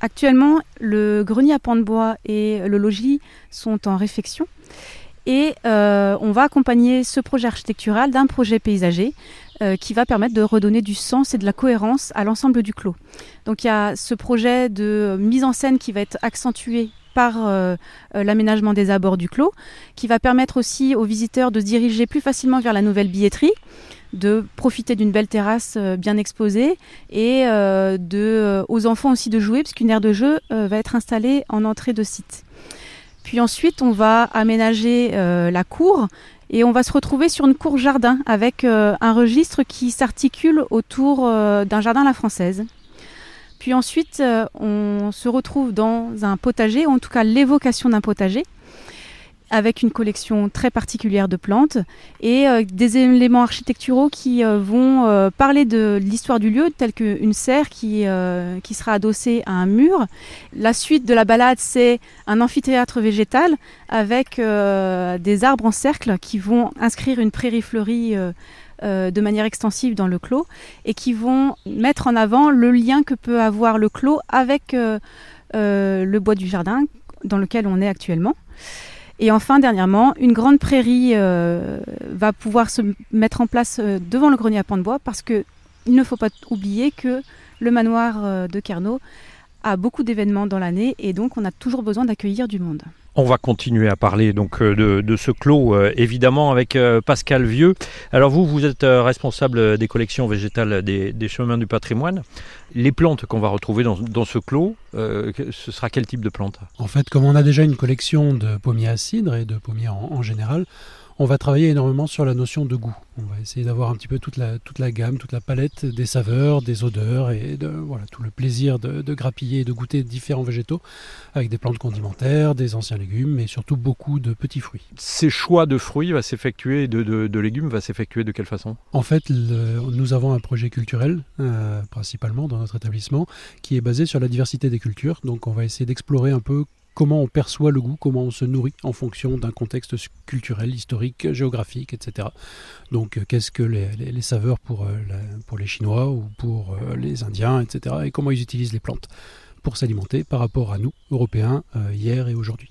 Actuellement, le grenier à pan de bois et le logis sont en réflexion. Et euh, on va accompagner ce projet architectural d'un projet paysager euh, qui va permettre de redonner du sens et de la cohérence à l'ensemble du clos. Donc il y a ce projet de mise en scène qui va être accentué par euh, l'aménagement des abords du clos, qui va permettre aussi aux visiteurs de se diriger plus facilement vers la nouvelle billetterie de profiter d'une belle terrasse euh, bien exposée et euh, de, euh, aux enfants aussi de jouer puisqu'une aire de jeu va être installée en entrée de site. Puis ensuite, on va aménager la cour et on va se retrouver sur une cour jardin avec un registre qui s'articule autour d'un jardin à la française. Puis ensuite, on se retrouve dans un potager, ou en tout cas l'évocation d'un potager, avec une collection très particulière de plantes et euh, des éléments architecturaux qui euh, vont euh, parler de l'histoire du lieu, telle qu'une serre qui, qui sera adossée à un mur. La suite de la balade, c'est un amphithéâtre végétal avec des arbres en cercle qui vont inscrire une prairie fleurie. de manière extensive dans le clos et qui vont mettre en avant le lien que peut avoir le clos avec le bois du jardin dans lequel on est actuellement. Et enfin, dernièrement, une grande prairie euh, va pouvoir se mettre en place euh, devant le grenier à pan de bois parce qu'il ne faut pas oublier que le manoir euh, de Kerno a beaucoup d'événements dans l'année et donc on a toujours besoin d'accueillir du monde. On va continuer à parler donc de, ce clos, évidemment, avec Pascal Vieux. Alors vous, vous êtes responsable des collections végétales des, chemins du patrimoine. Les plantes qu'on va retrouver dans, ce clos, ce sera quel type de plantes En fait, comme on a déjà une collection de pommiers à cidre et de pommiers en général, on va travailler énormément sur la notion de goût. On va essayer d'avoir un petit peu toute la, toute la gamme, toute la palette des saveurs, des odeurs et de, voilà, tout le plaisir de, grappiller et de goûter différents végétaux avec des plantes condimentaires, des anciens légumes et surtout beaucoup de petits fruits. Ces choix de fruits va s'effectuer, de, de, légumes va s'effectuer de quelle façon? En fait, nous avons un projet culturel euh, principalement dans notre établissement qui est basé sur la diversité des Donc on va essayer d'explorer un peu comment on perçoit le goût, comment on se nourrit en fonction d'un contexte culturel, historique, géographique, etc. Donc euh, qu'est-ce que les, saveurs pour, euh, pour les Chinois ou pour euh, les Indiens, etc. Et comment ils utilisent les plantes pour s'alimenter par rapport à nous, Européens, hier et aujourd'hui.